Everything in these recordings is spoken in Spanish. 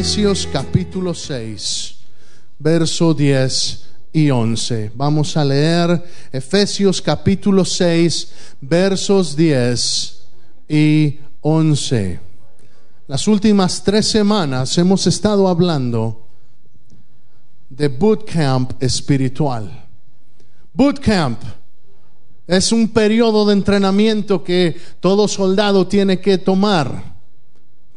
Efesios capítulo 6, verso 10 y 11. Vamos a leer Efesios capítulo 6, versos 10 y 11. Las últimas tres semanas hemos estado hablando de bootcamp espiritual. Bootcamp es un periodo de entrenamiento que todo soldado tiene que tomar.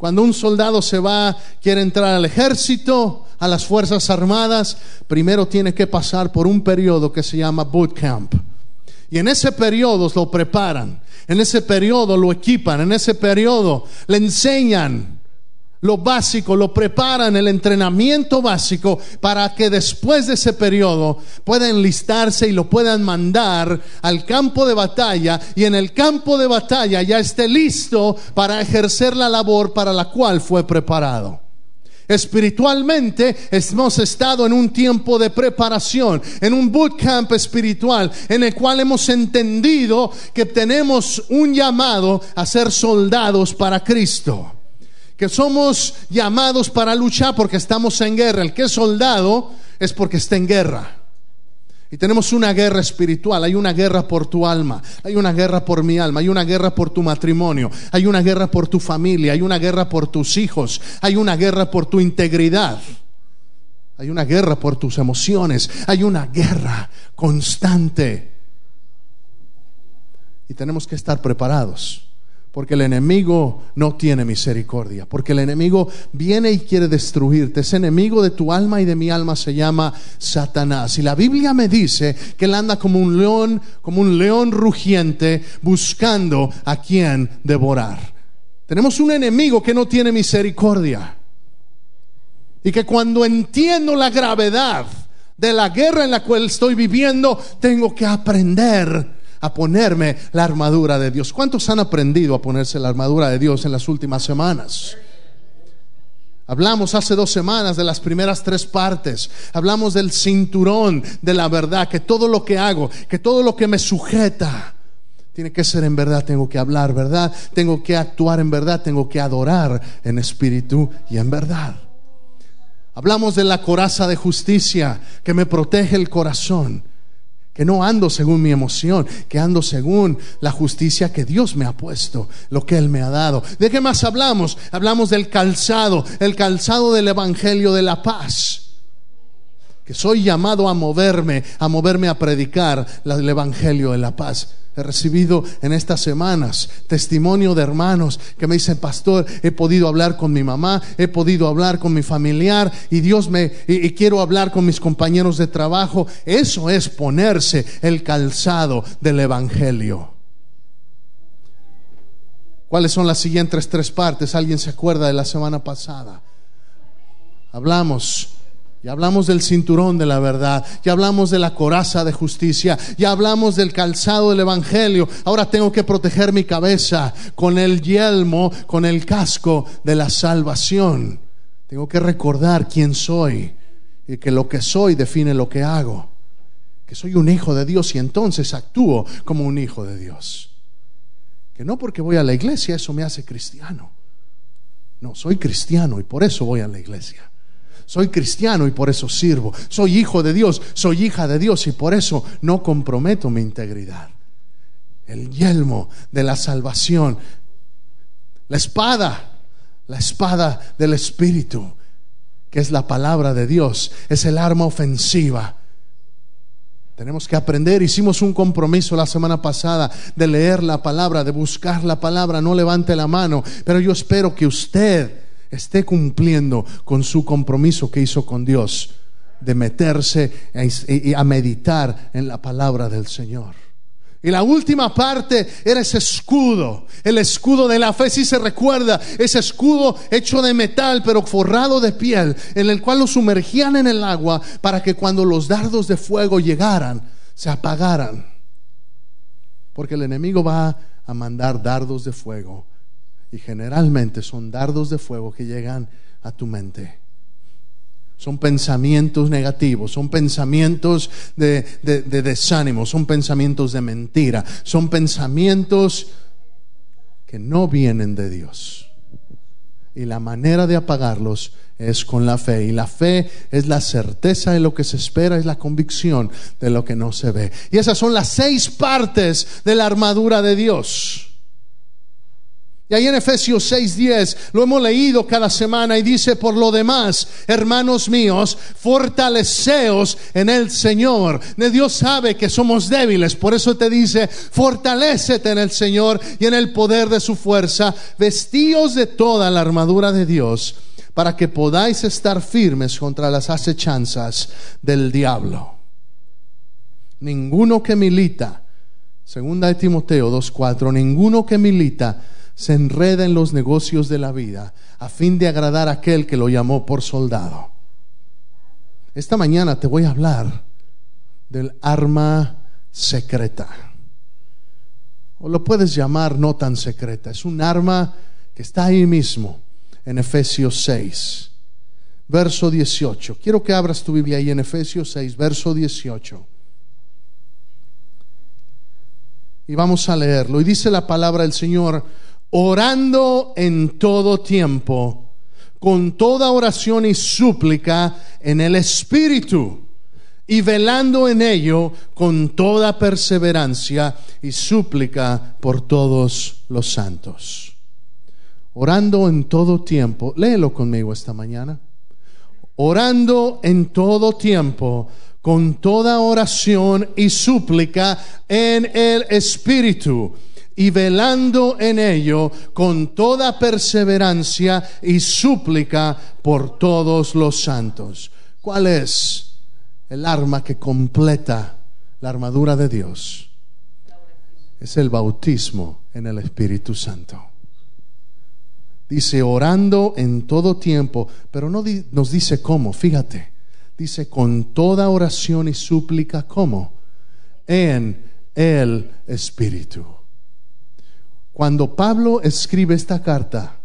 Cuando un soldado se va, quiere entrar al ejército, a las Fuerzas Armadas, primero tiene que pasar por un periodo que se llama boot camp. Y en ese periodo lo preparan, en ese periodo lo equipan, en ese periodo le enseñan lo básico, lo preparan, el entrenamiento básico, para que después de ese periodo puedan enlistarse y lo puedan mandar al campo de batalla y en el campo de batalla ya esté listo para ejercer la labor para la cual fue preparado. Espiritualmente hemos estado en un tiempo de preparación, en un bootcamp espiritual, en el cual hemos entendido que tenemos un llamado a ser soldados para Cristo que somos llamados para luchar porque estamos en guerra. El que es soldado es porque está en guerra. Y tenemos una guerra espiritual, hay una guerra por tu alma, hay una guerra por mi alma, hay una guerra por tu matrimonio, hay una guerra por tu familia, hay una guerra por tus hijos, hay una guerra por tu integridad, hay una guerra por tus emociones, hay una guerra constante. Y tenemos que estar preparados. Porque el enemigo no tiene misericordia. Porque el enemigo viene y quiere destruirte. Ese enemigo de tu alma y de mi alma se llama Satanás. Y la Biblia me dice que él anda como un león, como un león rugiente, buscando a quien devorar. Tenemos un enemigo que no tiene misericordia. Y que cuando entiendo la gravedad de la guerra en la cual estoy viviendo, tengo que aprender a ponerme la armadura de Dios. ¿Cuántos han aprendido a ponerse la armadura de Dios en las últimas semanas? Hablamos hace dos semanas de las primeras tres partes. Hablamos del cinturón de la verdad, que todo lo que hago, que todo lo que me sujeta, tiene que ser en verdad, tengo que hablar verdad, tengo que actuar en verdad, tengo que adorar en espíritu y en verdad. Hablamos de la coraza de justicia que me protege el corazón que no ando según mi emoción, que ando según la justicia que Dios me ha puesto, lo que Él me ha dado. ¿De qué más hablamos? Hablamos del calzado, el calzado del Evangelio de la paz. Que soy llamado a moverme, a moverme a predicar el Evangelio de la paz. He recibido en estas semanas testimonio de hermanos que me dicen, pastor, he podido hablar con mi mamá, he podido hablar con mi familiar y Dios me, y, quiero hablar con mis compañeros de trabajo. Eso es ponerse el calzado del Evangelio. ¿Cuáles son las siguientes tres partes? ¿Alguien se acuerda de la semana pasada? Hablamos ya hablamos del cinturón de la verdad, ya hablamos de la coraza de justicia, ya hablamos del calzado del Evangelio. Ahora tengo que proteger mi cabeza con el yelmo, con el casco de la salvación. Tengo que recordar quién soy y que lo que soy define lo que hago. Que soy un hijo de Dios y entonces actúo como un hijo de Dios. Que no porque voy a la iglesia eso me hace cristiano. No, soy cristiano y por eso voy a la iglesia. Soy cristiano y por eso sirvo. Soy hijo de Dios, soy hija de Dios y por eso no comprometo mi integridad. El yelmo de la salvación. La espada, la espada del Espíritu, que es la palabra de Dios, es el arma ofensiva. Tenemos que aprender, hicimos un compromiso la semana pasada de leer la palabra, de buscar la palabra, no levante la mano, pero yo espero que usted esté cumpliendo con su compromiso que hizo con Dios de meterse y a meditar en la palabra del Señor. Y la última parte era ese escudo, el escudo de la fe, si se recuerda, ese escudo hecho de metal pero forrado de piel, en el cual lo sumergían en el agua para que cuando los dardos de fuego llegaran, se apagaran. Porque el enemigo va a mandar dardos de fuego y generalmente son dardos de fuego que llegan a tu mente. Son pensamientos negativos, son pensamientos de, desánimo, son pensamientos de mentira, son pensamientos que no vienen de Dios. Y la manera de apagarlos es con la fe. Y la fe es la certeza de lo que se espera, es la convicción de lo que no se ve. Y esas son las seis partes de la armadura de Dios. Y ahí en Efesios 6:10 lo hemos leído cada semana y dice, por lo demás, hermanos míos, fortaleceos en el Señor. Dios sabe que somos débiles, por eso te dice, fortalecete en el Señor y en el poder de su fuerza, vestíos de toda la armadura de Dios para que podáis estar firmes contra las acechanzas del diablo. Ninguno que milita, segunda de Timoteo 2:4, ninguno que milita se enreda en los negocios de la vida a fin de agradar a aquel que lo llamó por soldado. Esta mañana te voy a hablar del arma secreta. O lo puedes llamar no tan secreta. Es un arma que está ahí mismo en Efesios 6, verso 18. Quiero que abras tu Biblia ahí en Efesios 6, verso 18. Y vamos a leerlo. Y dice la palabra del Señor, orando en todo tiempo, con toda oración y súplica en el Espíritu, y velando en ello con toda perseverancia y súplica por todos los santos orando en todo tiempo. Léelo conmigo esta mañana. Orando en todo tiempo, con toda oración y súplica en el Espíritu, y velando en ello con toda perseverancia y súplica por todos los santos. ¿Cuál es el arma que completa la armadura de Dios? Es el bautismo en el Espíritu Santo. Dice orando en todo tiempo, pero no nos dice cómo, fíjate. Dice con toda oración y súplica, ¿cómo? En el Espíritu. Cuando Pablo escribe esta carta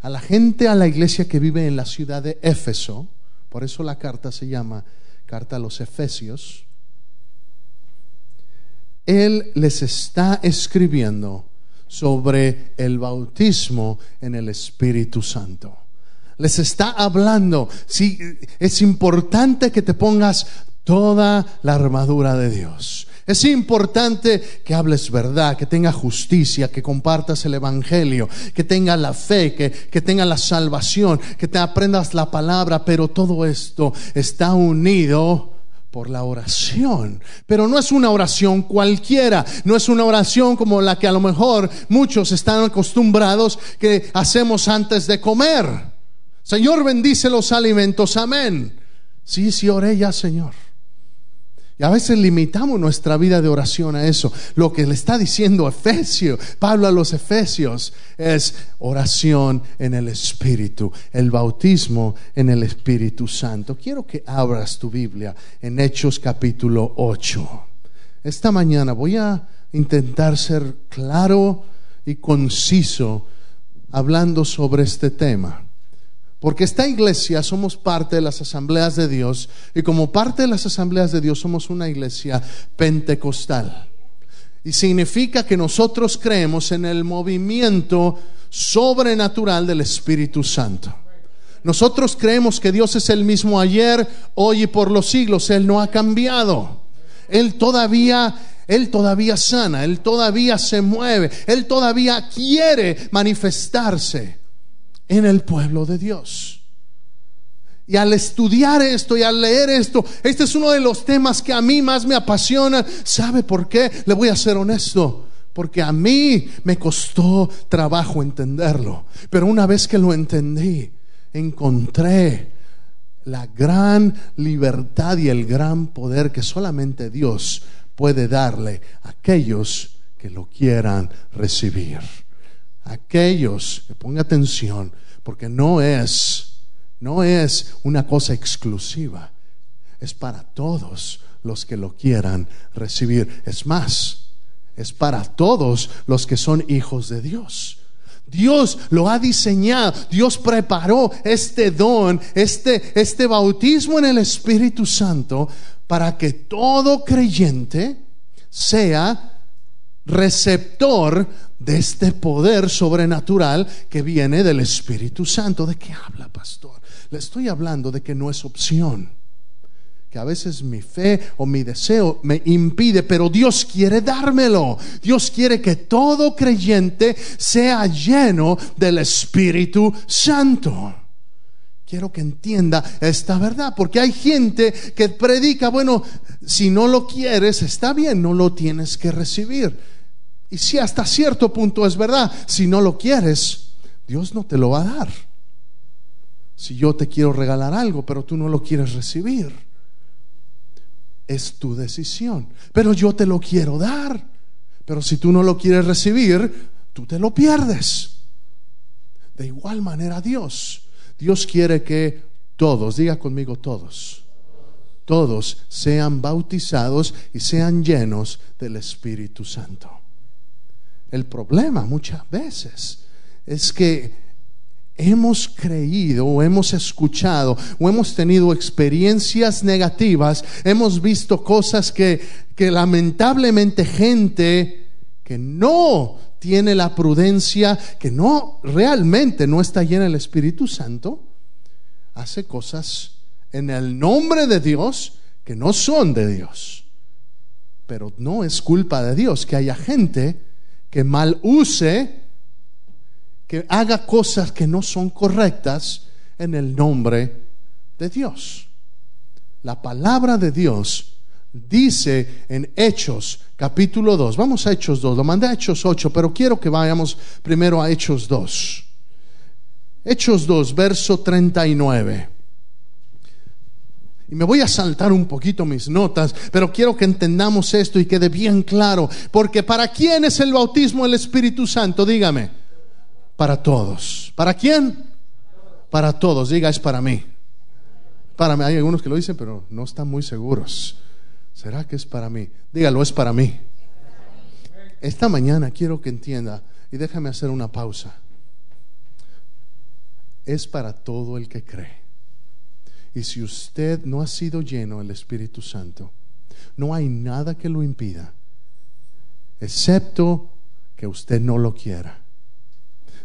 a la gente, a la iglesia que vive en la ciudad de Éfeso, por eso la carta se llama Carta a los Efesios, él les está escribiendo sobre el bautismo en el Espíritu Santo. Les está hablando, si es importante que te pongas toda la armadura de Dios. Es importante que hables verdad, que tengas justicia, que compartas el Evangelio, que tengas la fe, que, que tengas la salvación, que te aprendas la palabra, pero todo esto está unido por la oración. Pero no es una oración cualquiera, no es una oración como la que a lo mejor muchos están acostumbrados que hacemos antes de comer. Señor, bendice los alimentos, amén. Sí, sí, oré ya, Señor. Y a veces limitamos nuestra vida de oración a eso. Lo que le está diciendo Efesio, Pablo a los Efesios, es oración en el Espíritu, el bautismo en el Espíritu Santo. Quiero que abras tu Biblia en Hechos capítulo 8. Esta mañana voy a intentar ser claro y conciso hablando sobre este tema. Porque esta iglesia somos parte de las asambleas de Dios y como parte de las asambleas de Dios somos una iglesia pentecostal. Y significa que nosotros creemos en el movimiento sobrenatural del Espíritu Santo. Nosotros creemos que Dios es el mismo ayer, hoy y por los siglos. Él no ha cambiado. Él todavía él todavía sana, Él todavía se mueve, Él todavía quiere manifestarse en el pueblo de Dios. Y al estudiar esto y al leer esto, este es uno de los temas que a mí más me apasiona. ¿Sabe por qué? Le voy a ser honesto. Porque a mí me costó trabajo entenderlo. Pero una vez que lo entendí, encontré la gran libertad y el gran poder que solamente Dios puede darle a aquellos que lo quieran recibir aquellos, que ponga atención, porque no es, no es una cosa exclusiva, es para todos los que lo quieran recibir. Es más, es para todos los que son hijos de Dios. Dios lo ha diseñado, Dios preparó este don, este, este bautismo en el Espíritu Santo para que todo creyente sea receptor de este poder sobrenatural que viene del Espíritu Santo. ¿De qué habla, pastor? Le estoy hablando de que no es opción. Que a veces mi fe o mi deseo me impide, pero Dios quiere dármelo. Dios quiere que todo creyente sea lleno del Espíritu Santo. Quiero que entienda esta verdad, porque hay gente que predica, bueno, si no lo quieres, está bien, no lo tienes que recibir. Y si hasta cierto punto es verdad, si no lo quieres, Dios no te lo va a dar. Si yo te quiero regalar algo, pero tú no lo quieres recibir, es tu decisión. Pero yo te lo quiero dar. Pero si tú no lo quieres recibir, tú te lo pierdes. De igual manera Dios Dios quiere que todos, diga conmigo todos, todos sean bautizados y sean llenos del Espíritu Santo. El problema muchas veces es que hemos creído o hemos escuchado o hemos tenido experiencias negativas, hemos visto cosas que, que lamentablemente gente que no tiene la prudencia, que no realmente no está llena del Espíritu Santo, hace cosas en el nombre de Dios que no son de Dios. Pero no es culpa de Dios que haya gente que mal use, que haga cosas que no son correctas en el nombre de Dios. La palabra de Dios dice en Hechos capítulo 2, vamos a Hechos 2, lo mandé a Hechos 8, pero quiero que vayamos primero a Hechos 2. Hechos 2, verso 39. Y me voy a saltar un poquito mis notas, pero quiero que entendamos esto y quede bien claro, porque ¿para quién es el bautismo del Espíritu Santo? Dígame. Para todos. ¿Para quién? Para todos. Diga, es para mí. Para mí. Hay algunos que lo dicen, pero no están muy seguros. ¿Será que es para mí? Dígalo, es para mí. Esta mañana quiero que entienda y déjame hacer una pausa. Es para todo el que cree. Y si usted no ha sido lleno del Espíritu Santo, no hay nada que lo impida, excepto que usted no lo quiera.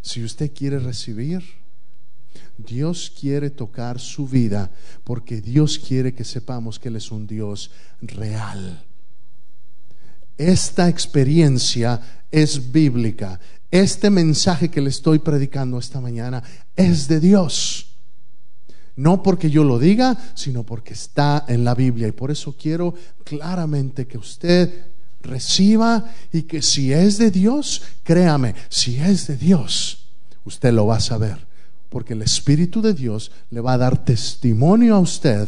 Si usted quiere recibir, Dios quiere tocar su vida porque Dios quiere que sepamos que Él es un Dios real. Esta experiencia es bíblica. Este mensaje que le estoy predicando esta mañana es de Dios. No porque yo lo diga, sino porque está en la Biblia. Y por eso quiero claramente que usted reciba y que si es de Dios, créame, si es de Dios, usted lo va a saber porque el Espíritu de Dios le va a dar testimonio a usted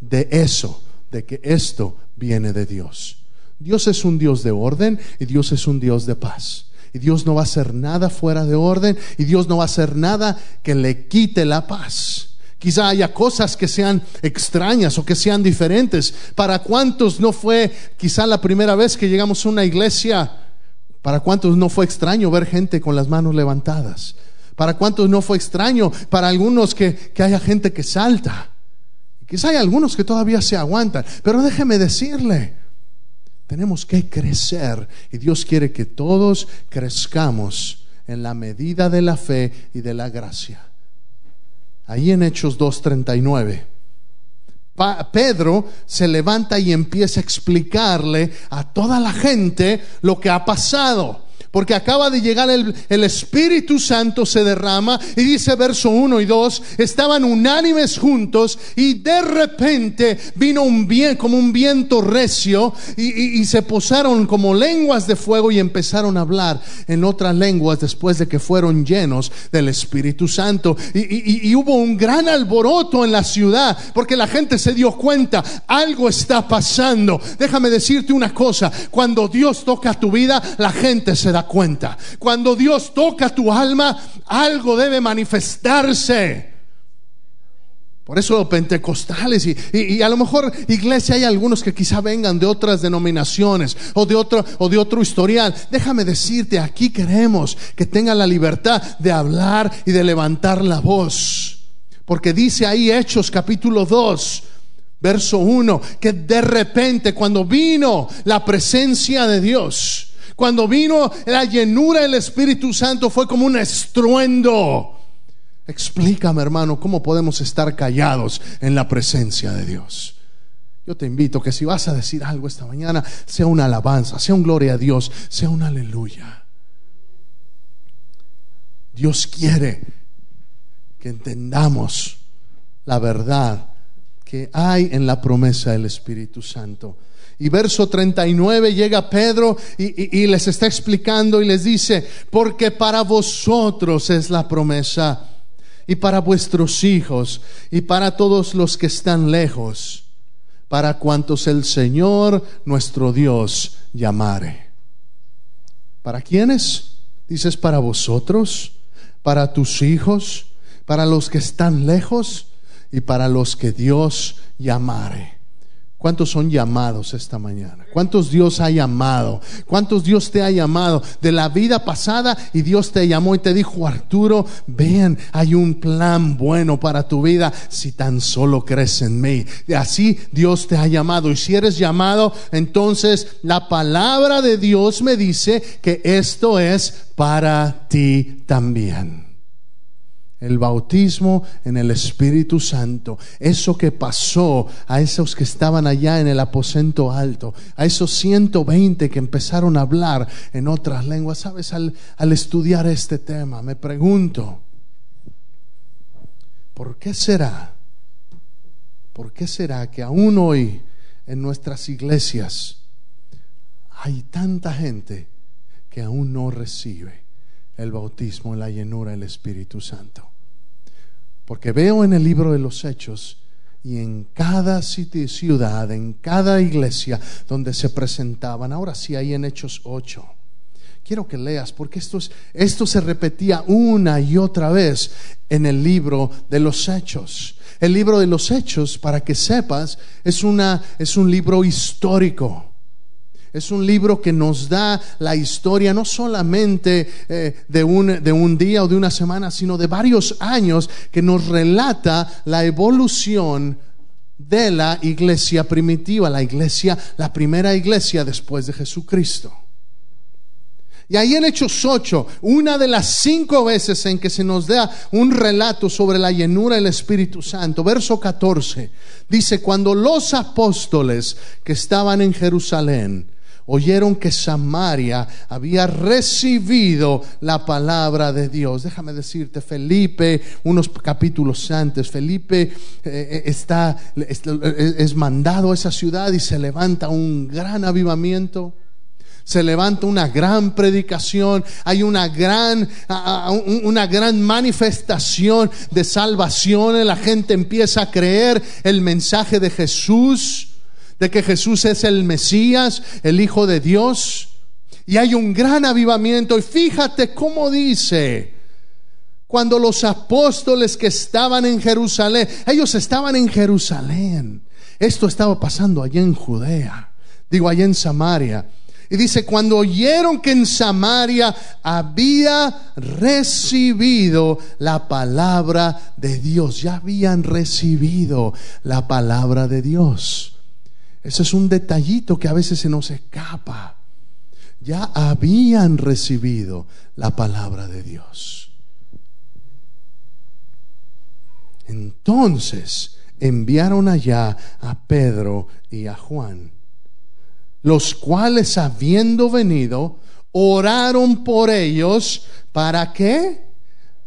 de eso, de que esto viene de Dios. Dios es un Dios de orden y Dios es un Dios de paz. Y Dios no va a hacer nada fuera de orden y Dios no va a hacer nada que le quite la paz. Quizá haya cosas que sean extrañas o que sean diferentes. ¿Para cuántos no fue quizá la primera vez que llegamos a una iglesia? ¿Para cuántos no fue extraño ver gente con las manos levantadas? ¿Para cuántos no fue extraño? Para algunos que, haya gente que salta. Quizá hay algunos que todavía se aguantan. Pero déjeme decirle, tenemos que crecer y Dios quiere que todos crezcamos en la medida de la fe y de la gracia. Ahí en Hechos 2.39. Pedro se levanta y empieza a explicarle a toda la gente lo que ha pasado porque acaba de llegar el, Espíritu Santo, se derrama y dice verso 1 y 2, estaban unánimes juntos y de repente vino un viento, como un viento recio y, y, se posaron como lenguas de fuego y empezaron a hablar en otras lenguas después de que fueron llenos del Espíritu Santo. Y, y hubo un gran alboroto en la ciudad porque la gente se dio cuenta, algo está pasando. Déjame decirte una cosa, cuando Dios toca tu vida, la gente se da cuenta. Cuando Dios toca tu alma, algo debe manifestarse. Por eso pentecostales y, y, a lo mejor iglesia hay algunos que quizá vengan de otras denominaciones o de otro o de otro historial. Déjame decirte, aquí queremos que tenga la libertad de hablar y de levantar la voz. Porque dice ahí Hechos capítulo 2, verso 1, que de repente cuando vino la presencia de Dios, cuando vino la llenura del Espíritu Santo fue como un estruendo. Explícame, hermano, cómo podemos estar callados en la presencia de Dios. Yo te invito que si vas a decir algo esta mañana, sea una alabanza, sea un gloria a Dios, sea un aleluya. Dios quiere que entendamos la verdad que hay en la promesa del Espíritu Santo. Y verso 39 llega Pedro y, les está explicando y les dice, porque para vosotros es la promesa y para vuestros hijos y para todos los que están lejos, para cuantos el Señor nuestro Dios llamare. ¿Para quiénes? Dices, para vosotros, para tus hijos, para los que están lejos y para los que Dios llamare. ¿Cuántos son llamados esta mañana? ¿Cuántos Dios ha llamado? ¿Cuántos Dios te ha llamado de la vida pasada y Dios te llamó y te dijo, Arturo, ven, hay un plan bueno para tu vida si tan solo crees en mí. Así Dios te ha llamado. Y si eres llamado, entonces la palabra de Dios me dice que esto es para ti también el bautismo en el Espíritu Santo, eso que pasó a esos que estaban allá en el aposento alto, a esos 120 que empezaron a hablar en otras lenguas. Sabes, al, al estudiar este tema, me pregunto, ¿por qué será? ¿Por qué será que aún hoy en nuestras iglesias hay tanta gente que aún no recibe el bautismo, la llenura del Espíritu Santo? Porque veo en el libro de los Hechos y en cada ciudad, en cada iglesia donde se presentaban, ahora sí hay en Hechos 8. Quiero que leas, porque esto, esto se repetía una y otra vez en el libro de los Hechos. El libro de los Hechos, para que sepas, es, una, es un libro histórico. Es un libro que nos da la historia no solamente eh, de, un, de un día o de una semana, sino de varios años que nos relata la evolución de la iglesia primitiva, la iglesia, la primera iglesia después de Jesucristo. Y ahí en Hechos 8, una de las cinco veces en que se nos da un relato sobre la llenura del Espíritu Santo, verso 14, dice, cuando los apóstoles que estaban en Jerusalén oyeron que Samaria había recibido la palabra de Dios. Déjame decirte, Felipe, unos capítulos antes, Felipe eh, eh, está, es mandado a esa ciudad y se levanta un gran avivamiento. Se levanta una gran predicación, hay una gran, una gran manifestación de salvación, la gente empieza a creer el mensaje de Jesús de que Jesús es el Mesías, el Hijo de Dios. Y hay un gran avivamiento. Y fíjate cómo dice, cuando los apóstoles que estaban en Jerusalén, ellos estaban en Jerusalén. Esto estaba pasando allá en Judea, digo allá en Samaria. Y dice, cuando oyeron que en Samaria había recibido la palabra de Dios, ya habían recibido la palabra de Dios. Ese es un detallito que a veces se nos escapa. Ya habían recibido la palabra de Dios. Entonces enviaron allá a Pedro y a Juan, los cuales habiendo venido, oraron por ellos para qué?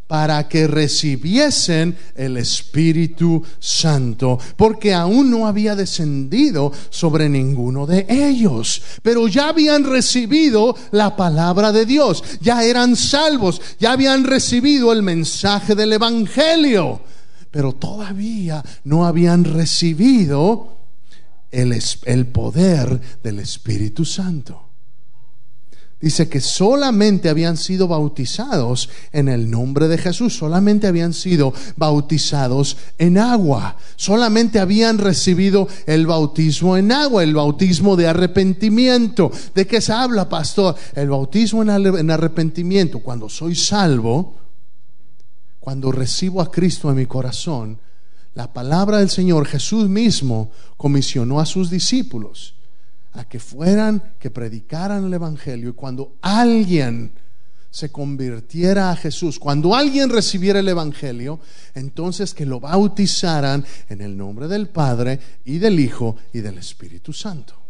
Para que recibiesen el Espíritu Santo, porque aún no había descendido sobre ninguno de ellos, pero ya habían recibido la palabra de Dios, ya eran salvos, ya habían recibido el mensaje del Evangelio, pero todavía no habían recibido el, el poder del Espíritu Santo dice que solamente habían sido bautizados en el nombre de Jesús, solamente habían sido bautizados en agua, solamente habían recibido el bautismo en agua, el bautismo de arrepentimiento. ¿De qué se habla, pastor? El bautismo en arrepentimiento, cuando soy salvo, cuando recibo a Cristo en mi corazón, la palabra del Señor Jesús mismo comisionó a sus discípulos a que fueran, que predicaran el Evangelio y cuando alguien se convirtiera a Jesús, cuando alguien recibiera el Evangelio, entonces que lo bautizaran en el nombre del Padre y del Hijo y del Espíritu Santo.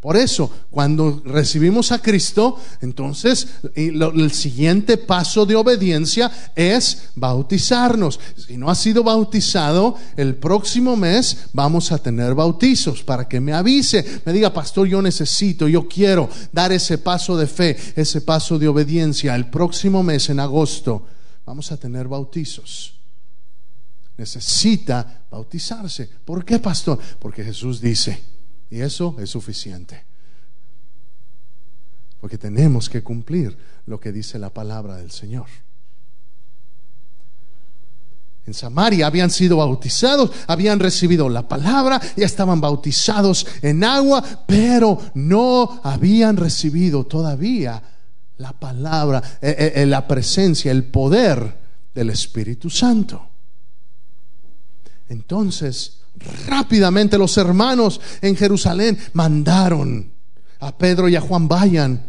Por eso, cuando recibimos a Cristo, entonces el siguiente paso de obediencia es bautizarnos. Si no ha sido bautizado, el próximo mes vamos a tener bautizos para que me avise, me diga, pastor, yo necesito, yo quiero dar ese paso de fe, ese paso de obediencia. El próximo mes, en agosto, vamos a tener bautizos necesita bautizarse. ¿Por qué, pastor? Porque Jesús dice, y eso es suficiente. Porque tenemos que cumplir lo que dice la palabra del Señor. En Samaria habían sido bautizados, habían recibido la palabra, ya estaban bautizados en agua, pero no habían recibido todavía la palabra, eh, eh, eh, la presencia, el poder del Espíritu Santo. Entonces, rápidamente los hermanos en Jerusalén mandaron a Pedro y a Juan, vayan.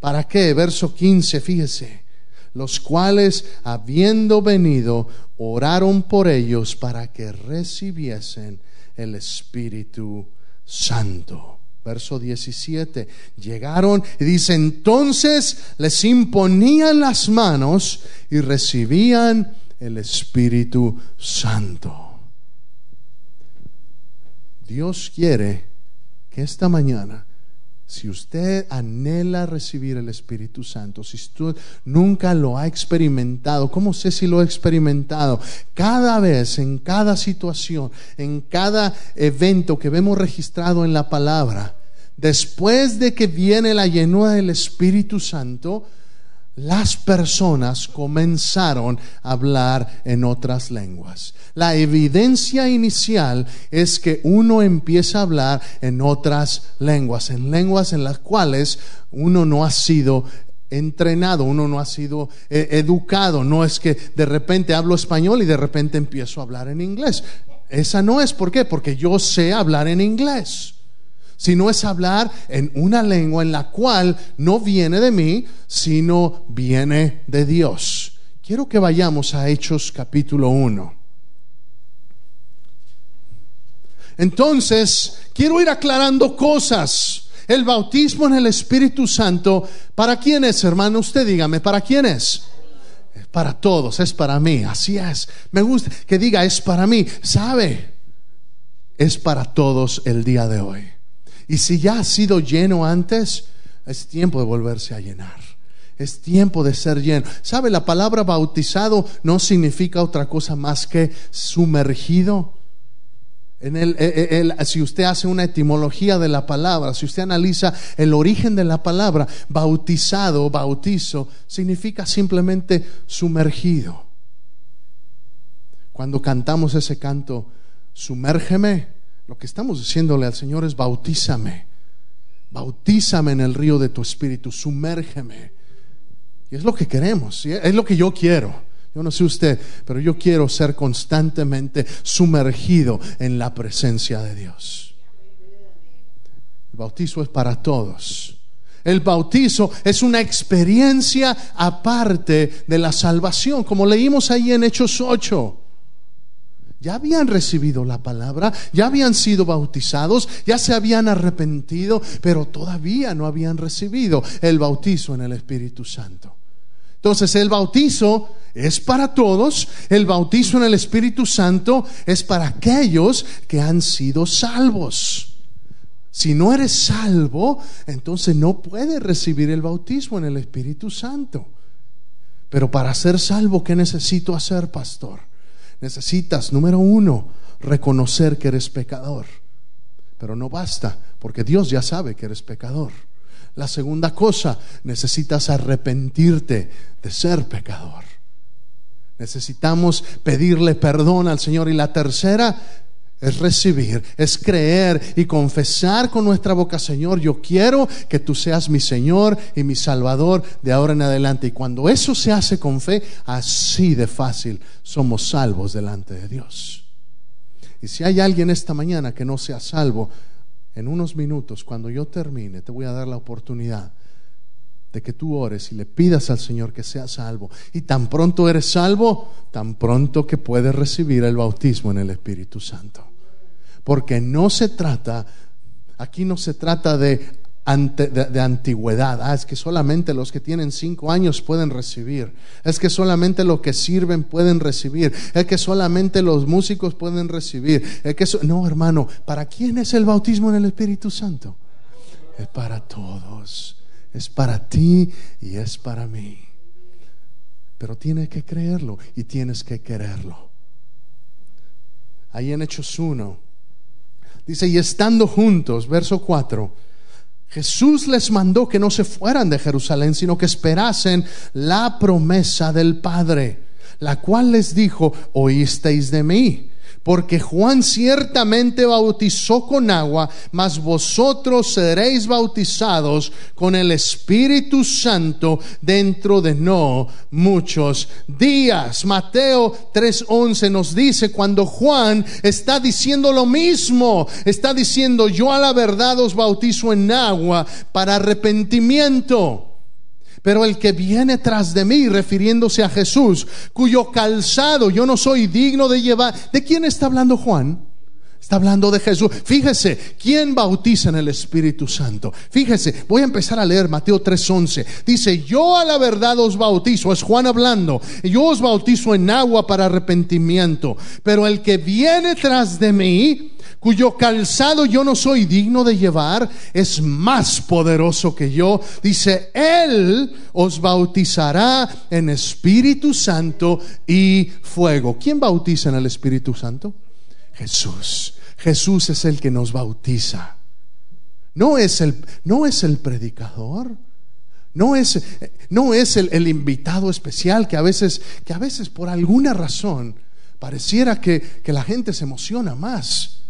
¿Para qué? Verso 15, fíjese. Los cuales, habiendo venido, oraron por ellos para que recibiesen el Espíritu Santo. Verso 17. Llegaron y dice, entonces les imponían las manos y recibían el Espíritu Santo. Dios quiere que esta mañana, si usted anhela recibir el Espíritu Santo, si usted nunca lo ha experimentado, ¿cómo sé si lo ha experimentado? Cada vez, en cada situación, en cada evento que vemos registrado en la palabra, después de que viene la llenura del Espíritu Santo, las personas comenzaron a hablar en otras lenguas. La evidencia inicial es que uno empieza a hablar en otras lenguas, en lenguas en las cuales uno no ha sido entrenado, uno no ha sido eh, educado, no es que de repente hablo español y de repente empiezo a hablar en inglés. Esa no es, ¿por qué? Porque yo sé hablar en inglés sino es hablar en una lengua en la cual no viene de mí, sino viene de Dios. Quiero que vayamos a Hechos capítulo 1. Entonces, quiero ir aclarando cosas. El bautismo en el Espíritu Santo, ¿para quién es, hermano? Usted dígame, ¿para quién es? Para todos, es para mí, así es. Me gusta que diga, es para mí. ¿Sabe? Es para todos el día de hoy. Y si ya ha sido lleno antes, es tiempo de volverse a llenar. Es tiempo de ser lleno. ¿Sabe? La palabra bautizado no significa otra cosa más que sumergido. En el, e, e, si usted hace una etimología de la palabra, si usted analiza el origen de la palabra, bautizado, bautizo, significa simplemente sumergido. Cuando cantamos ese canto, sumérgeme, lo que estamos diciéndole al Señor es bautízame. Bautízame en el río de tu espíritu, sumérgeme. Y es lo que queremos, es lo que yo quiero. Yo no sé usted, pero yo quiero ser constantemente sumergido en la presencia de Dios. El bautizo es para todos. El bautizo es una experiencia aparte de la salvación, como leímos ahí en Hechos 8. Ya habían recibido la palabra, ya habían sido bautizados, ya se habían arrepentido, pero todavía no habían recibido el bautizo en el Espíritu Santo. Entonces el bautizo es para todos, el bautizo en el Espíritu Santo es para aquellos que han sido salvos. Si no eres salvo, entonces no puedes recibir el bautismo en el Espíritu Santo. Pero para ser salvo, ¿qué necesito hacer, pastor? Necesitas, número uno, reconocer que eres pecador. Pero no basta, porque Dios ya sabe que eres pecador. La segunda cosa, necesitas arrepentirte de ser pecador. Necesitamos pedirle perdón al Señor. Y la tercera, es recibir, es creer y confesar con nuestra boca, Señor, yo quiero que tú seas mi Señor y mi Salvador de ahora en adelante. Y cuando eso se hace con fe, así de fácil somos salvos delante de Dios. Y si hay alguien esta mañana que no sea salvo, en unos minutos, cuando yo termine, te voy a dar la oportunidad de que tú ores y le pidas al Señor que sea salvo. Y tan pronto eres salvo, tan pronto que puedes recibir el bautismo en el Espíritu Santo. Porque no se trata, aquí no se trata de, de, antigüedad. Ah, es que solamente los que tienen cinco años pueden recibir. Es que solamente los que sirven pueden recibir. Es que solamente los músicos pueden recibir. Es que no, hermano, ¿para quién es el bautismo en el Espíritu Santo? Es para todos es para ti y es para mí. Pero tienes que creerlo y tienes que quererlo. Ahí en Hechos 1, dice, y estando juntos, verso 4, Jesús les mandó que no se fueran de Jerusalén, sino que esperasen la promesa del Padre, la cual les dijo, oísteis de mí porque Juan ciertamente bautizó con agua, mas vosotros seréis bautizados con el Espíritu Santo dentro de no muchos días. Mateo 3:11 nos dice cuando Juan está diciendo lo mismo, está diciendo, yo a la verdad os bautizo en agua para arrepentimiento. Pero el que viene tras de mí, refiriéndose a Jesús, cuyo calzado yo no soy digno de llevar. ¿De quién está hablando Juan? Está hablando de Jesús. Fíjese, ¿quién bautiza en el Espíritu Santo? Fíjese, voy a empezar a leer Mateo 3:11. Dice, yo a la verdad os bautizo, es Juan hablando, yo os bautizo en agua para arrepentimiento, pero el que viene tras de mí, cuyo calzado yo no soy digno de llevar, es más poderoso que yo. Dice, Él os bautizará en Espíritu Santo y fuego. ¿Quién bautiza en el Espíritu Santo? Jesús. Jesús es el que nos bautiza. No es el, no es el predicador. No es, no es el, invitado especial que a veces, que a veces por alguna razón pareciera que, que la gente se emociona más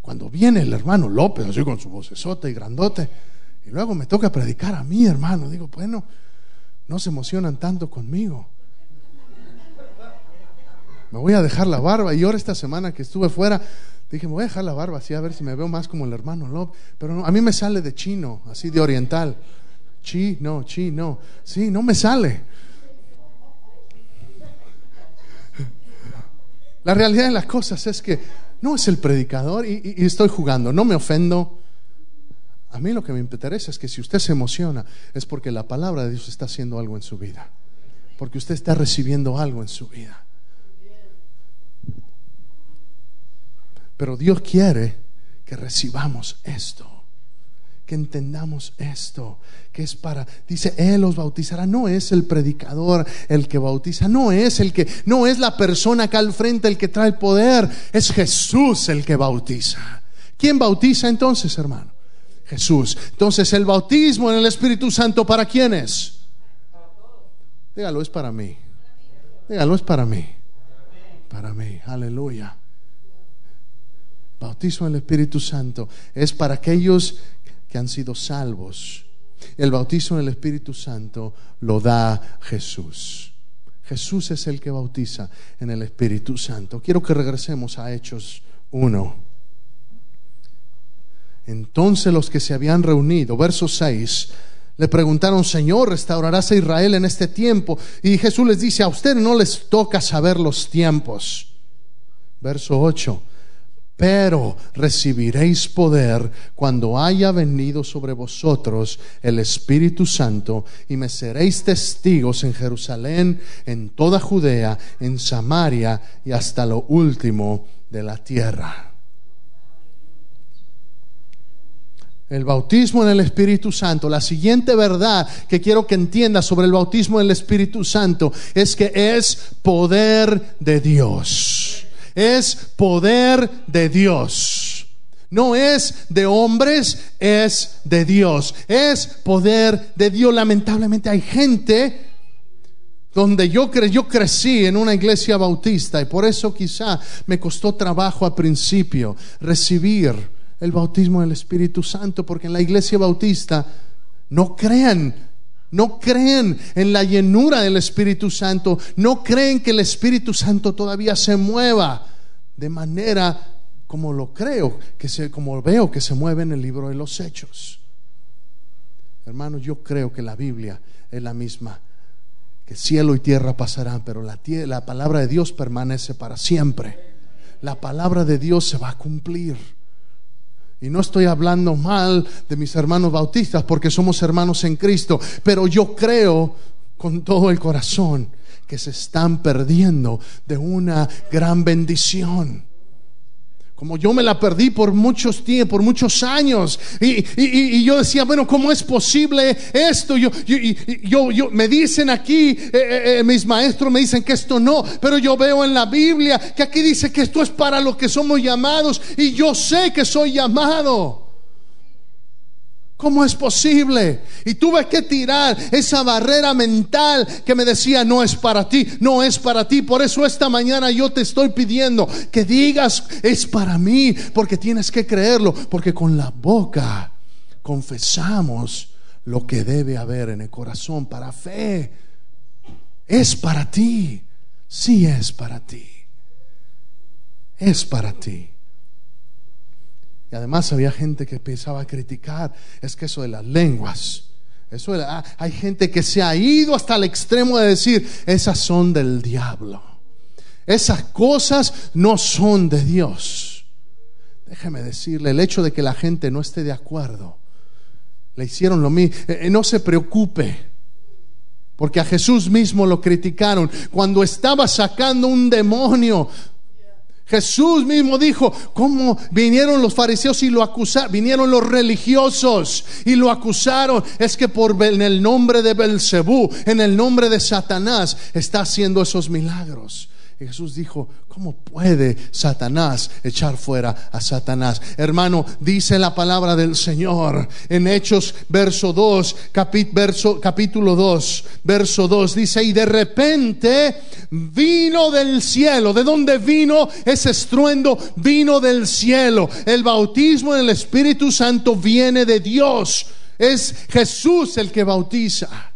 cuando viene el hermano López, así con su vocesota y grandote, y luego me toca predicar a mí, hermano, digo, bueno, no se emocionan tanto conmigo. Me voy a dejar la barba. Y ahora esta semana que estuve fuera, dije, me voy a dejar la barba así a ver si me veo más como el hermano López. Pero a mí me sale de chino, así de oriental. Chi, no, chi, no. Sí, no me sale. La realidad de las cosas es que no es el predicador y, estoy jugando, no me ofendo. A mí lo que me interesa es que si usted se emociona es porque la palabra de Dios está haciendo algo en su vida, porque usted está recibiendo algo en su vida. Pero Dios quiere que recibamos esto que entendamos esto, que es para, dice, Él os bautizará, no es el predicador el que bautiza, no es el que, no es la persona acá al frente el que trae el poder, es Jesús el que bautiza. ¿Quién bautiza entonces, hermano? Jesús. Entonces, el bautismo en el Espíritu Santo, ¿para quién es? Dígalo, es para mí. Dígalo, es para mí. Para mí, aleluya. Bautismo en el Espíritu Santo es para aquellos que han sido salvos. El bautismo en el Espíritu Santo lo da Jesús. Jesús es el que bautiza en el Espíritu Santo. Quiero que regresemos a Hechos 1. Entonces los que se habían reunido, verso 6, le preguntaron, Señor, ¿restaurarás a Israel en este tiempo? Y Jesús les dice, a ustedes no les toca saber los tiempos. Verso 8, pero recibiréis poder cuando haya venido sobre vosotros el Espíritu Santo y me seréis testigos en Jerusalén, en toda Judea, en Samaria y hasta lo último de la tierra. El bautismo en el Espíritu Santo. La siguiente verdad que quiero que entienda sobre el bautismo en el Espíritu Santo es que es poder de Dios es poder de Dios. No es de hombres, es de Dios. Es poder de Dios. Lamentablemente hay gente donde yo, cre yo crecí en una iglesia bautista y por eso quizá me costó trabajo al principio recibir el bautismo del Espíritu Santo, porque en la iglesia bautista no crean no creen en la llenura del Espíritu Santo, no creen que el Espíritu Santo todavía se mueva de manera como lo creo, que se, como veo que se mueve en el libro de los hechos. Hermano, yo creo que la Biblia es la misma. Que cielo y tierra pasarán, pero la, la palabra de Dios permanece para siempre. La palabra de Dios se va a cumplir. Y no estoy hablando mal de mis hermanos bautistas porque somos hermanos en Cristo, pero yo creo con todo el corazón que se están perdiendo de una gran bendición. Como yo me la perdí por muchos tiempos, por muchos años. Y, yo decía, bueno, ¿cómo es posible esto? Yo, yo, yo, me dicen aquí, eh, eh, eh, mis maestros me dicen que esto no, pero yo veo en la Biblia que aquí dice que esto es para los que somos llamados y yo sé que soy llamado. ¿Cómo es posible? Y tuve que tirar esa barrera mental que me decía, no es para ti, no es para ti. Por eso esta mañana yo te estoy pidiendo que digas, es para mí, porque tienes que creerlo, porque con la boca confesamos lo que debe haber en el corazón para fe. Es para ti, sí es para ti, es para ti. Y además había gente que pensaba criticar, es que eso de las lenguas, eso ah, hay gente que se ha ido hasta el extremo de decir, esas son del diablo. Esas cosas no son de Dios. Déjeme decirle, el hecho de que la gente no esté de acuerdo, le hicieron lo mismo, eh, eh, no se preocupe. Porque a Jesús mismo lo criticaron cuando estaba sacando un demonio Jesús mismo dijo, ¿cómo vinieron los fariseos y lo acusaron? Vinieron los religiosos y lo acusaron. Es que por en el nombre de Belcebú, en el nombre de Satanás, está haciendo esos milagros. Y Jesús dijo, ¿cómo puede Satanás echar fuera a Satanás? Hermano, dice la palabra del Señor en Hechos verso 2, verso, capítulo 2, verso 2, dice, y de repente vino del cielo. ¿De dónde vino ese estruendo? Vino del cielo. El bautismo en el Espíritu Santo viene de Dios. Es Jesús el que bautiza.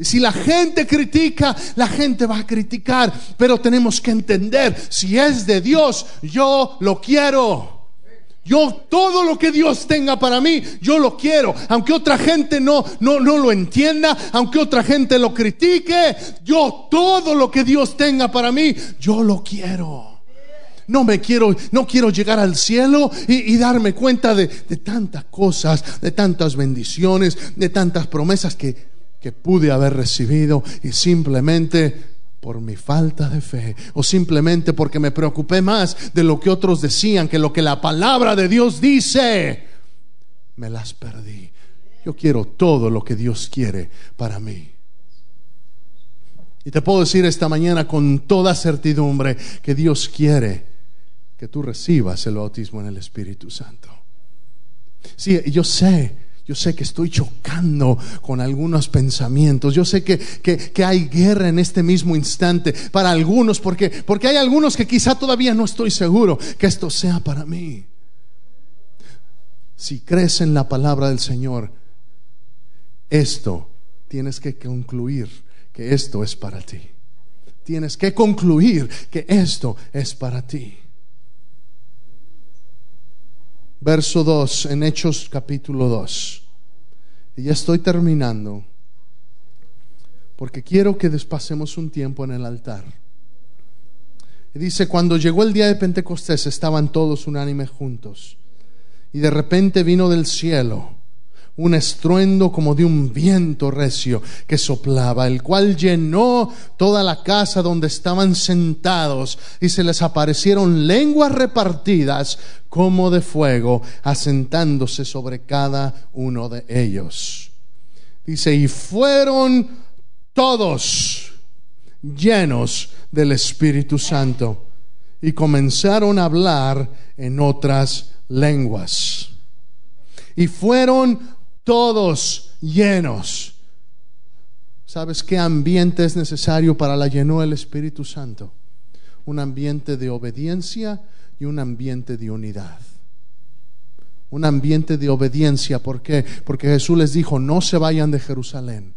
Y si la gente critica, la gente va a criticar, pero tenemos que entender, si es de Dios, yo lo quiero. Yo todo lo que Dios tenga para mí, yo lo quiero. Aunque otra gente no, no, no lo entienda, aunque otra gente lo critique, yo todo lo que Dios tenga para mí, yo lo quiero. No me quiero, no quiero llegar al cielo y, darme cuenta de, de tantas cosas, de tantas bendiciones, de tantas promesas que que pude haber recibido y simplemente por mi falta de fe o simplemente porque me preocupé más de lo que otros decían que lo que la palabra de Dios dice, me las perdí. Yo quiero todo lo que Dios quiere para mí. Y te puedo decir esta mañana con toda certidumbre que Dios quiere que tú recibas el bautismo en el Espíritu Santo. Sí, yo sé yo sé que estoy chocando con algunos pensamientos. Yo sé que, que, hay guerra en este mismo instante para algunos, porque, porque hay algunos que quizá todavía no estoy seguro que esto sea para mí. Si crees en la palabra del Señor, esto tienes que concluir que esto es para ti. Tienes que concluir que esto es para ti. Verso 2 en Hechos capítulo 2. Y ya estoy terminando, porque quiero que despasemos un tiempo en el altar. Y dice, cuando llegó el día de Pentecostés estaban todos unánimes juntos. Y de repente vino del cielo un estruendo como de un viento recio que soplaba, el cual llenó toda la casa donde estaban sentados y se les aparecieron lenguas repartidas como de fuego, asentándose sobre cada uno de ellos. Dice, y fueron todos llenos del Espíritu Santo y comenzaron a hablar en otras lenguas. Y fueron todos llenos. ¿Sabes qué ambiente es necesario para la llenura del Espíritu Santo? Un ambiente de obediencia y un ambiente de unidad. Un ambiente de obediencia, ¿por qué? Porque Jesús les dijo, no se vayan de Jerusalén,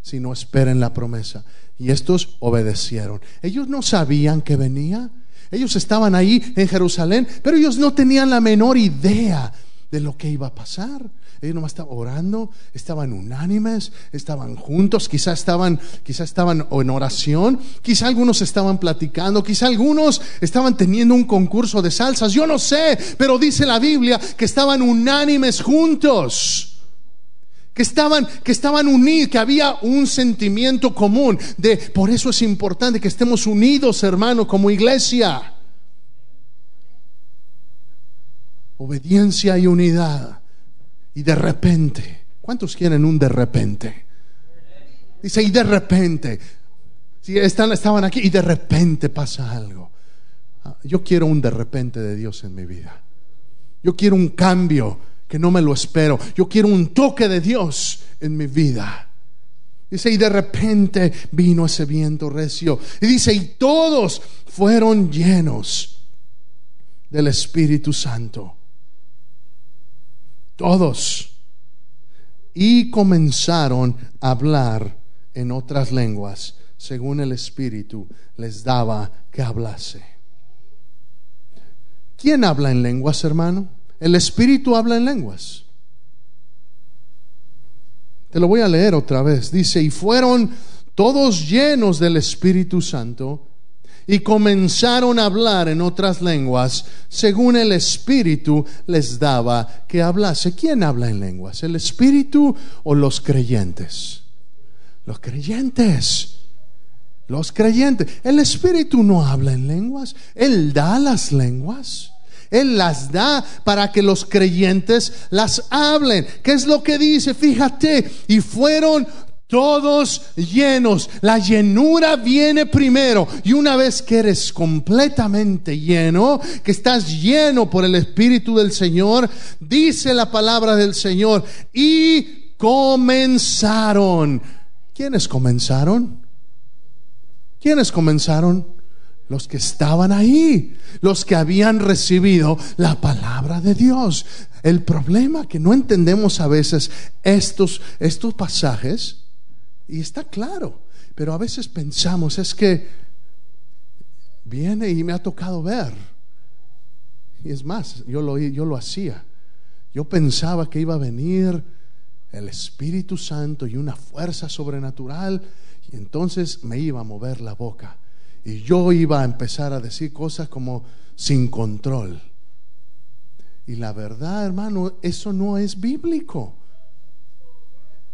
sino esperen la promesa. Y estos obedecieron. Ellos no sabían que venía. Ellos estaban ahí en Jerusalén, pero ellos no tenían la menor idea de lo que iba a pasar. Ellos nomás estaban orando, estaban unánimes, estaban juntos, quizá estaban, quizá estaban en oración, quizá algunos estaban platicando, quizá algunos estaban teniendo un concurso de salsas, yo no sé, pero dice la Biblia que estaban unánimes juntos. Que estaban, que estaban unidos, que había un sentimiento común. De, por eso es importante que estemos unidos, hermano, como iglesia. Obediencia y unidad. Y de repente, ¿cuántos quieren un de repente? Dice, y de repente, si están, estaban aquí y de repente pasa algo. Ah, yo quiero un de repente de Dios en mi vida. Yo quiero un cambio que no me lo espero. Yo quiero un toque de Dios en mi vida. Dice, y de repente vino ese viento recio. Y dice, y todos fueron llenos del Espíritu Santo todos. Y comenzaron a hablar en otras lenguas, según el Espíritu les daba que hablase. ¿Quién habla en lenguas, hermano? El Espíritu habla en lenguas. Te lo voy a leer otra vez. Dice, y fueron todos llenos del Espíritu Santo y comenzaron a hablar en otras lenguas según el Espíritu les daba que hablase. ¿Quién habla en lenguas? ¿El Espíritu o los creyentes? Los creyentes. Los creyentes. El Espíritu no habla en lenguas. Él da las lenguas. Él las da para que los creyentes las hablen. ¿Qué es lo que dice? Fíjate, y fueron todos llenos. La llenura viene primero. Y una vez que eres completamente lleno, que estás lleno por el Espíritu del Señor, dice la palabra del Señor, y comenzaron. ¿Quiénes comenzaron? ¿Quiénes comenzaron? Los que estaban ahí, los que habían recibido la palabra de Dios. El problema que no entendemos a veces estos, estos pasajes y está claro, pero a veces pensamos, es que viene y me ha tocado ver. Y es más, yo lo, yo lo hacía. Yo pensaba que iba a venir el Espíritu Santo y una fuerza sobrenatural y entonces me iba a mover la boca. Y yo iba a empezar a decir cosas como sin control. Y la verdad, hermano, eso no es bíblico.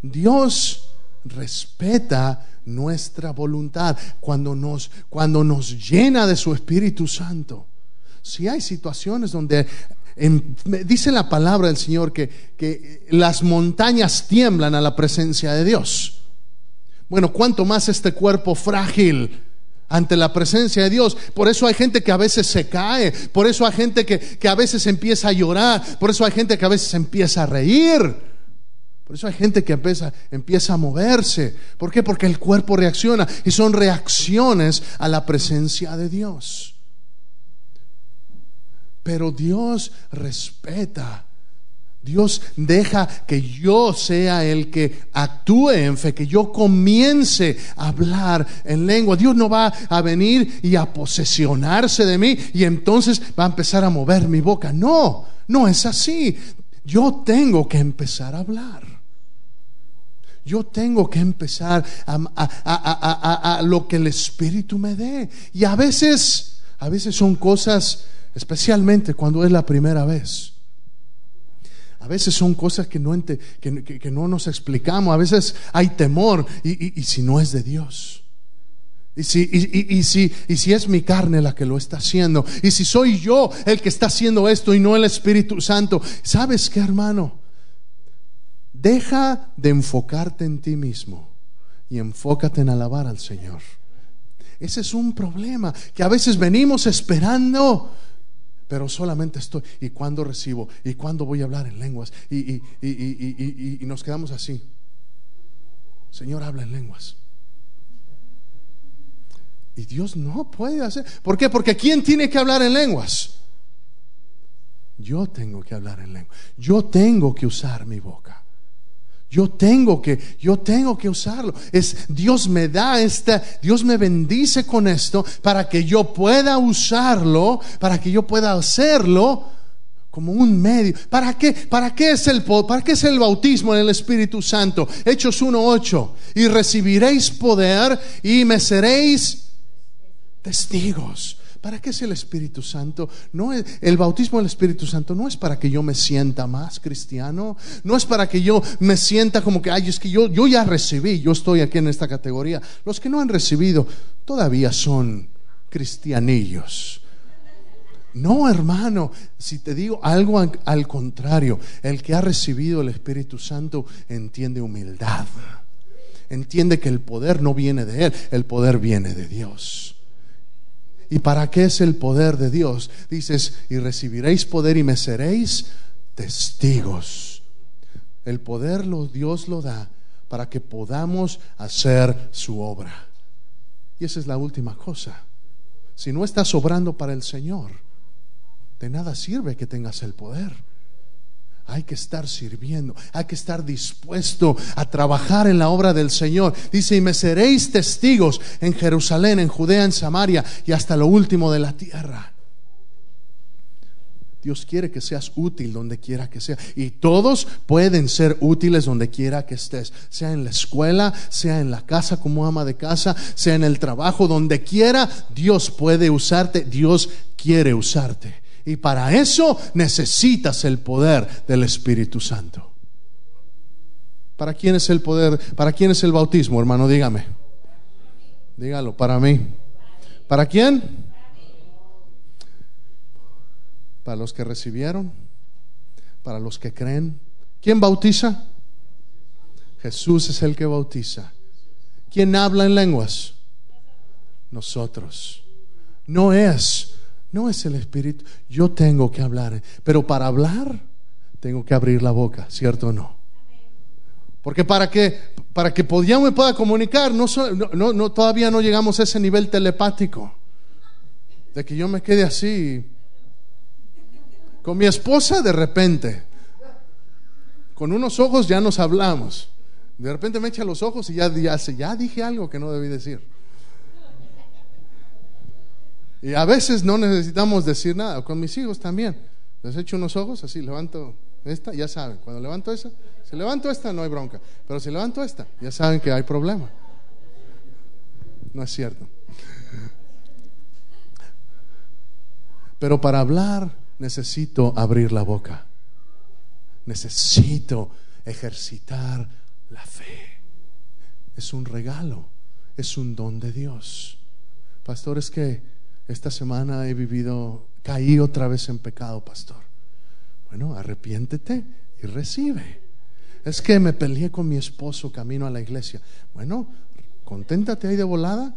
Dios respeta nuestra voluntad, cuando nos, cuando nos llena de su Espíritu Santo. Si hay situaciones donde dice la palabra del Señor que, que las montañas tiemblan a la presencia de Dios. Bueno, cuanto más este cuerpo frágil ante la presencia de Dios. Por eso hay gente que a veces se cae, por eso hay gente que, que a veces empieza a llorar, por eso hay gente que a veces empieza a reír. Por eso hay gente que empieza, a moverse. ¿Por qué? Porque el cuerpo reacciona y son reacciones a la presencia de Dios. Pero Dios respeta. Dios deja que yo sea el que actúe en fe, que yo comience a hablar en lengua. Dios no va a venir y a posesionarse de mí y entonces va a empezar a mover mi boca. No, no es así. Yo tengo que empezar a hablar. Yo tengo que empezar a, lo que el Espíritu me dé. Y a veces, a veces son cosas, especialmente cuando es la primera vez. A veces son cosas que no, que, no nos explicamos. A veces hay temor. Y, si no es de Dios. Y si, y, si, y si es mi carne la que lo está haciendo. Y si soy yo el que está haciendo esto y no el Espíritu Santo. ¿Sabes qué, hermano? Deja de enfocarte en ti mismo y enfócate en alabar al Señor. Ese es un problema que a veces venimos esperando, pero solamente estoy. ¿Y cuándo recibo? ¿Y cuándo voy a hablar en lenguas? Y, y nos quedamos así. Señor, habla en lenguas. Y Dios no puede hacer. ¿Por qué? Porque ¿quién tiene que hablar en lenguas? Yo tengo que hablar en lenguas. Yo tengo que usar mi boca. Yo tengo que, yo tengo que usarlo. Es Dios me da esta, Dios me bendice con esto para que yo pueda usarlo, para que yo pueda hacerlo como un medio. ¿Para qué? ¿Para qué es el para qué es el bautismo en el Espíritu Santo? Hechos 1:8. Y recibiréis poder y me seréis testigos. ¿Para qué es el Espíritu Santo? No es, el bautismo del Espíritu Santo no es para que yo me sienta más cristiano, no es para que yo me sienta como que, ay, es que yo, yo ya recibí, yo estoy aquí en esta categoría. Los que no han recibido todavía son cristianillos. No, hermano, si te digo algo al contrario, el que ha recibido el Espíritu Santo entiende humildad, entiende que el poder no viene de Él, el poder viene de Dios. ¿Y para qué es el poder de Dios? Dices, y recibiréis poder y me seréis testigos. El poder lo, Dios lo da para que podamos hacer su obra. Y esa es la última cosa. Si no estás obrando para el Señor, de nada sirve que tengas el poder. Hay que estar sirviendo, hay que estar dispuesto a trabajar en la obra del Señor. Dice, y me seréis testigos en Jerusalén, en Judea, en Samaria y hasta lo último de la tierra. Dios quiere que seas útil donde quiera que sea. Y todos pueden ser útiles donde quiera que estés. Sea en la escuela, sea en la casa como ama de casa, sea en el trabajo, donde quiera, Dios puede usarte. Dios quiere usarte. Y para eso necesitas el poder del Espíritu Santo. ¿Para quién es el poder? ¿Para quién es el bautismo, hermano? Dígame. Dígalo, para mí. ¿Para quién? Para los que recibieron, para los que creen. ¿Quién bautiza? Jesús es el que bautiza. ¿Quién habla en lenguas? Nosotros. No es no es el Espíritu. Yo tengo que hablar. Pero para hablar, tengo que abrir la boca, ¿cierto o no? Porque para que, para que yo me pueda comunicar, no, no, no, todavía no llegamos a ese nivel telepático. De que yo me quede así. Con mi esposa, de repente. Con unos ojos ya nos hablamos. De repente me echa los ojos y ya, ya dije algo que no debí decir. Y a veces no necesitamos decir nada. Con mis hijos también. Les echo unos ojos, así levanto esta, ya saben. Cuando levanto esa, si levanto esta no hay bronca. Pero si levanto esta, ya saben que hay problema. No es cierto. Pero para hablar necesito abrir la boca. Necesito ejercitar la fe. Es un regalo, es un don de Dios. Pastores que esta semana he vivido, caí otra vez en pecado, pastor. Bueno, arrepiéntete y recibe. Es que me peleé con mi esposo camino a la iglesia. Bueno, conténtate ahí de volada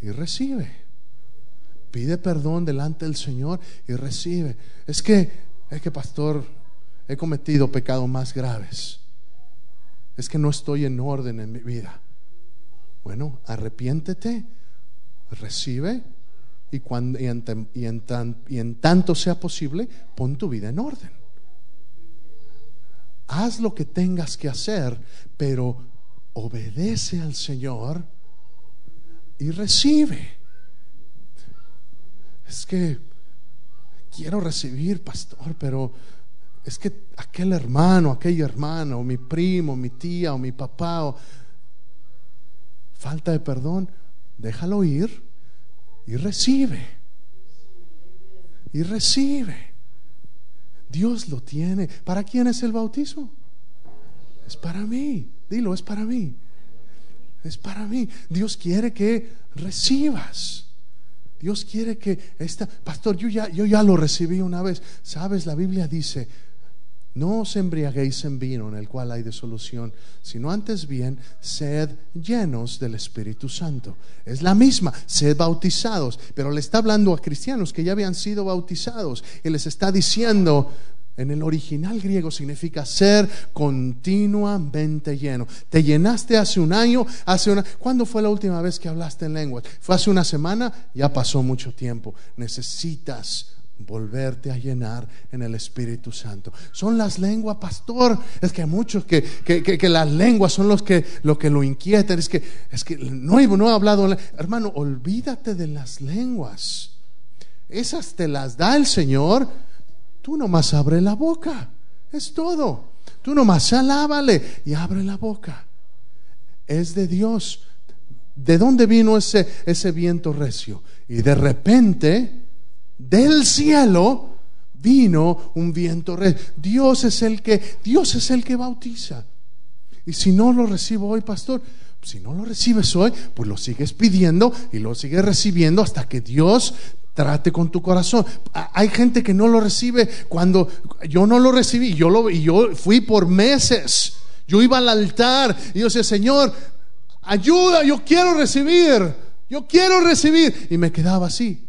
y recibe. Pide perdón delante del Señor y recibe. Es que, es que, pastor, he cometido pecados más graves. Es que no estoy en orden en mi vida. Bueno, arrepiéntete, recibe y, cuando, y, en, y, en tanto sea posible, pon tu vida en orden. Haz lo que tengas que hacer, pero obedece al Señor y recibe. Es que quiero recibir, pastor, pero es que aquel hermano, aquella hermana, o mi primo, mi tía, o mi papá, o falta de perdón, déjalo ir y recibe. Y recibe. Dios lo tiene. ¿Para quién es el bautismo? Es para mí. Dilo, es para mí. Es para mí. Dios quiere que recibas. Dios quiere que esta, pastor, yo ya, yo ya lo recibí una vez. Sabes, la Biblia dice, no os embriaguéis en vino en el cual hay disolución, sino antes bien sed llenos del Espíritu Santo. Es la misma, sed bautizados, pero le está hablando a cristianos que ya habían sido bautizados y les está diciendo, en el original griego significa ser continuamente lleno. Te llenaste hace un año, hace una... ¿Cuándo fue la última vez que hablaste en lenguas? ¿Fue hace una semana? Ya pasó mucho tiempo. Necesitas volverte a llenar en el Espíritu Santo. Son las lenguas, pastor. Es que hay muchos que, que, las lenguas son los que lo que inquietan. Es que, es que no, he, no he hablado. Hermano, olvídate de las lenguas. Esas te las da el Señor. Tú nomás abre la boca. Es todo. Tú nomás alábale y abre la boca. Es de Dios. ¿De dónde vino ese, ese viento recio? Y de repente, del cielo, vino un viento recio. Dios es el que, Dios es el que bautiza. Y si no lo recibo hoy, pastor, si no lo recibes hoy, pues lo sigues pidiendo y lo sigues recibiendo hasta que Dios trate con tu corazón. Hay gente que no lo recibe cuando yo no lo recibí, yo lo y yo fui por meses. Yo iba al altar y yo decía, "Señor, ayuda, yo quiero recibir. Yo quiero recibir." Y me quedaba así.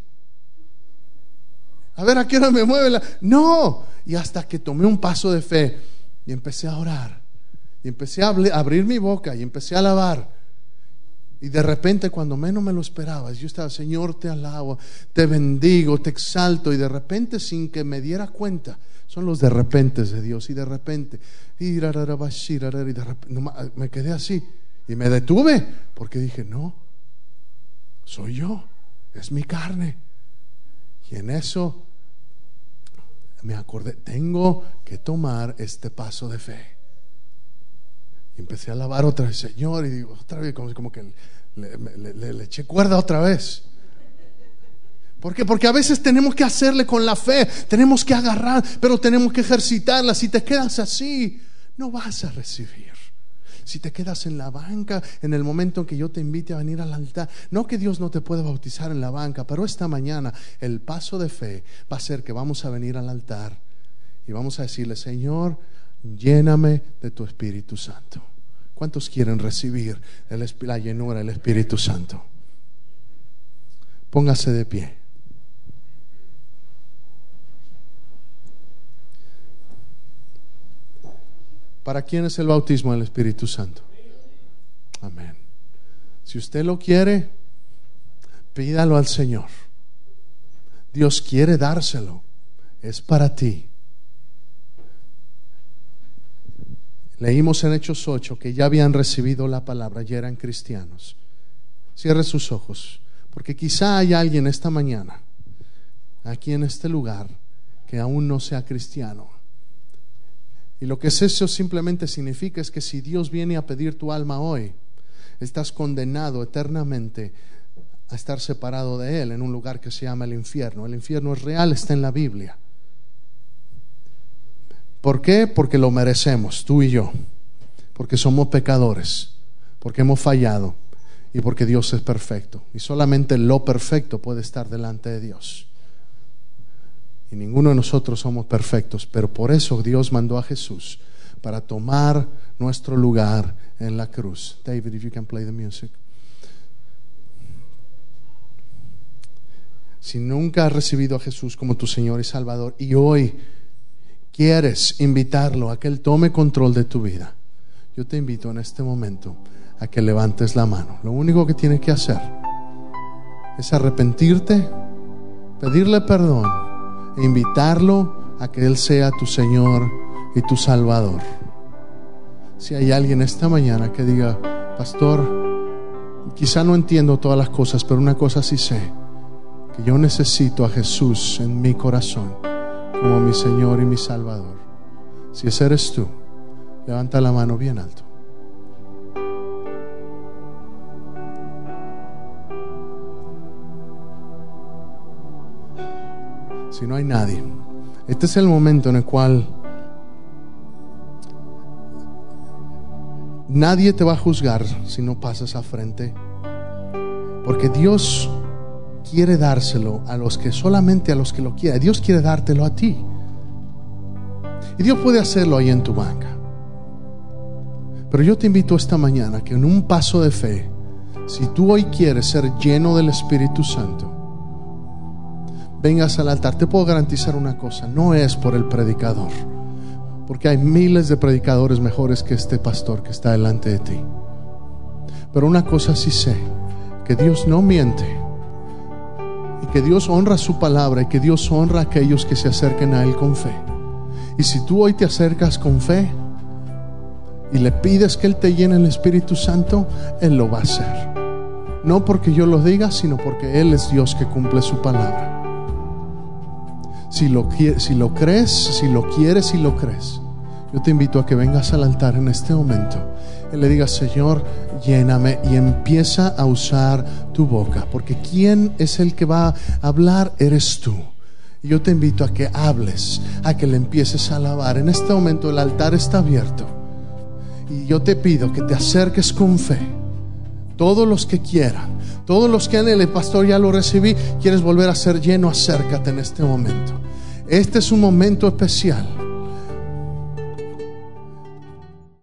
A ver, ¿a qué me mueve la No, y hasta que tomé un paso de fe y empecé a orar. Y empecé a abrir mi boca y empecé a alabar. Y de repente, cuando menos me lo esperaba, yo estaba, Señor, te alabo, te bendigo, te exalto. Y de repente, sin que me diera cuenta, son los de repente de Dios. Y de repente, y de repente me quedé así. Y me detuve, porque dije, no, soy yo, es mi carne. Y en eso me acordé, tengo que tomar este paso de fe. Y empecé a alabar otra vez, Señor, y digo, otra vez, como, como que le, le, eché cuerda otra vez. ¿Por qué? Porque a veces tenemos que hacerle con la fe, tenemos que agarrar, pero tenemos que ejercitarla. Si te quedas así, no vas a recibir. Si te quedas en la banca en el momento en que yo te invite a venir al altar, no que Dios no te pueda bautizar en la banca, pero esta mañana el paso de fe va a ser que vamos a venir al altar y vamos a decirle, Señor, lléname de tu Espíritu Santo. ¿Cuántos quieren recibir la llenura del Espíritu Santo? Póngase de pie. ¿Para quién es el bautismo del Espíritu Santo? Amén. Si usted lo quiere, pídalo al Señor. Dios quiere dárselo. Es para ti. Leímos en Hechos 8 que ya habían recibido la palabra, ya eran cristianos. Cierre sus ojos, porque quizá hay alguien esta mañana, aquí en este lugar, que aún no sea cristiano. Y lo que es eso simplemente significa es que si Dios viene a pedir tu alma hoy, estás condenado eternamente a estar separado de Él en un lugar que se llama el infierno. El infierno es real, está en la Biblia. ¿Por qué? Porque lo merecemos, tú y yo. Porque somos pecadores, porque hemos fallado y porque Dios es perfecto. Y solamente lo perfecto puede estar delante de Dios. Y ninguno de nosotros somos perfectos, pero por eso Dios mandó a Jesús para tomar nuestro lugar en la cruz. David, if you can play the music. Si nunca has recibido a Jesús como tu Señor y Salvador y hoy quieres invitarlo a que Él tome control de tu vida, yo te invito en este momento a que levantes la mano. Lo único que tienes que hacer es arrepentirte, pedirle perdón invitarlo a que Él sea tu Señor y tu Salvador. Si hay alguien esta mañana que diga, pastor, quizá no entiendo todas las cosas, pero una cosa sí sé, que yo necesito a Jesús en mi corazón como mi Señor y mi Salvador. Si ese eres tú, levanta la mano bien alto. Si no hay nadie, este es el momento en el cual nadie te va a juzgar si no pasas a frente. Porque Dios quiere dárselo a los que solamente a los que lo quieren. Dios quiere dártelo a ti. Y Dios puede hacerlo ahí en tu banca. Pero yo te invito esta mañana que en un paso de fe, si tú hoy quieres ser lleno del Espíritu Santo, vengas al altar. Te puedo garantizar una cosa, no es por el predicador, porque hay miles de predicadores mejores que este pastor que está delante de ti. Pero una cosa sí sé, que Dios no miente y que Dios honra su palabra y que Dios honra a aquellos que se acerquen a Él con fe. Y si tú hoy te acercas con fe y le pides que Él te llene el Espíritu Santo, Él lo va a hacer. No porque yo lo diga, sino porque Él es Dios que cumple su palabra. Si lo, si lo crees, si lo quieres, si lo crees, yo te invito a que vengas al altar en este momento y le digas, Señor, lléname y empieza a usar tu boca, porque quien es el que va a hablar eres tú. Y yo te invito a que hables, a que le empieces a alabar. En este momento el altar está abierto. Y yo te pido que te acerques con fe. Todos los que quieran, todos los que el pastor ya lo recibí, quieres volver a ser lleno, acércate en este momento. Este es un momento especial